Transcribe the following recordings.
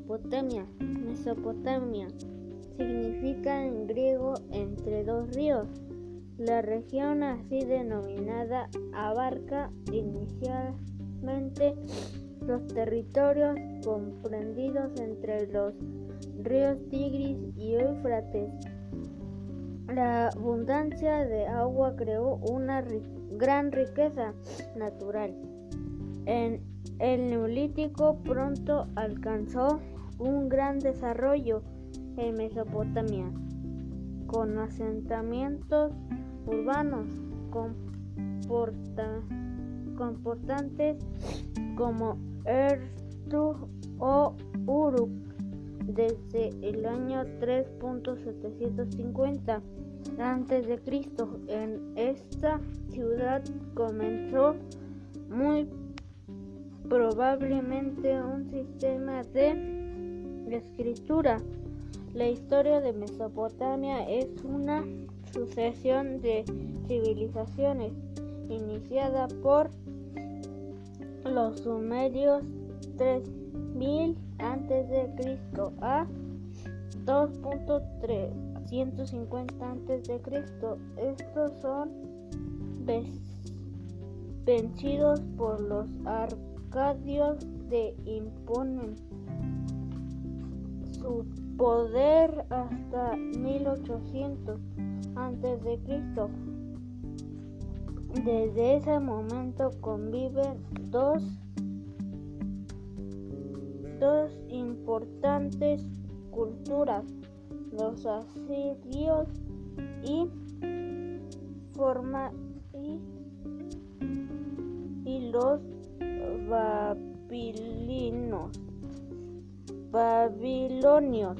Mesopotamia. Mesopotamia significa en griego entre dos ríos. La región así denominada abarca inicialmente los territorios comprendidos entre los ríos Tigris y Éufrates. La abundancia de agua creó una gran riqueza natural. En el Neolítico pronto alcanzó un gran desarrollo en Mesopotamia, con asentamientos urbanos comportantes como Ertu o Uruk desde el año 3.750 a.C. En esta ciudad comenzó muy probablemente un sistema de escritura. La historia de Mesopotamia es una sucesión de civilizaciones iniciada por los sumerios 3000 a.C. a 2.350 a.C. Estos son vencidos por los arcadios de imponen su poder hasta 1800 a.C. Desde ese momento conviven dos, dos importantes culturas, los asirios y, forma, y, y los babilonios. babilonios.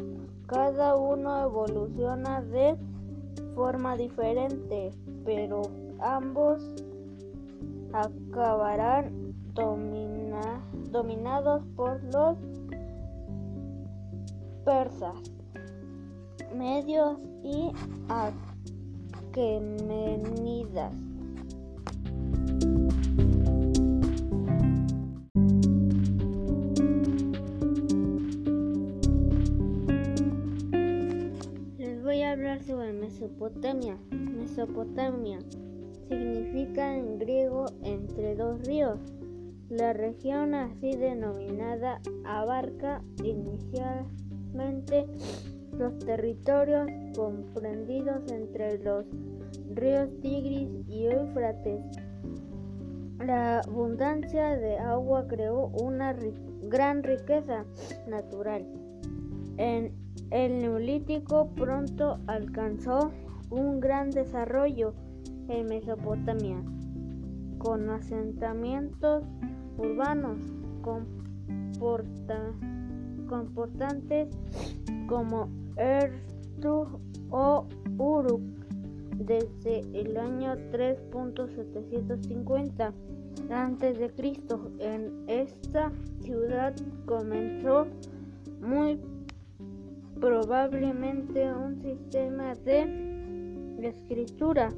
Cada uno evoluciona de forma diferente, pero ambos acabarán dominados por los persas, medios y aquemenidas. Mesopotamia. Mesopotamia significa en griego entre dos ríos. La región así denominada abarca inicialmente los territorios comprendidos entre los ríos Tigris y Éufrates. La abundancia de agua creó una gran riqueza natural. En el Neolítico pronto alcanzó un gran desarrollo en Mesopotamia, con asentamientos urbanos comportantes como Ertu o Uruk desde el año 3.750 a.C. En esta ciudad comenzó muy probablemente un sistema de escritura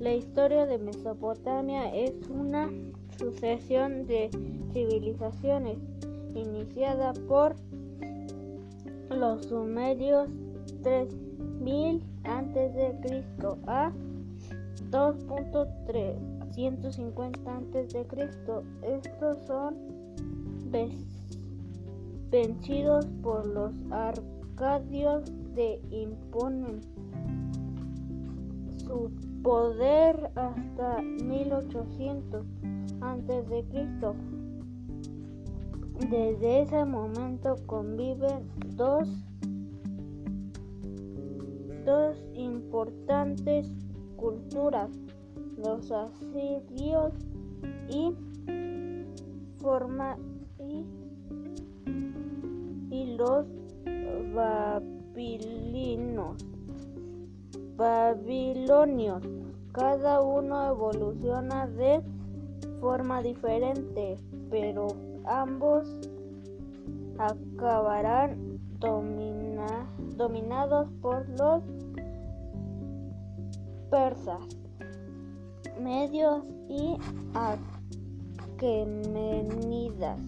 la historia de Mesopotamia es una sucesión de civilizaciones iniciada por los sumerios 3000 a.C. a 2.350 a.C. Estos son vencidos por los arcadios de imponen su poder hasta 1800 a.C. Desde ese momento conviven dos, dos importantes culturas, los asirios y, forma, y, y los babilonios babilonios. Cada uno evoluciona de forma diferente, pero ambos acabarán dominados por los persas, medios y aquemenidas.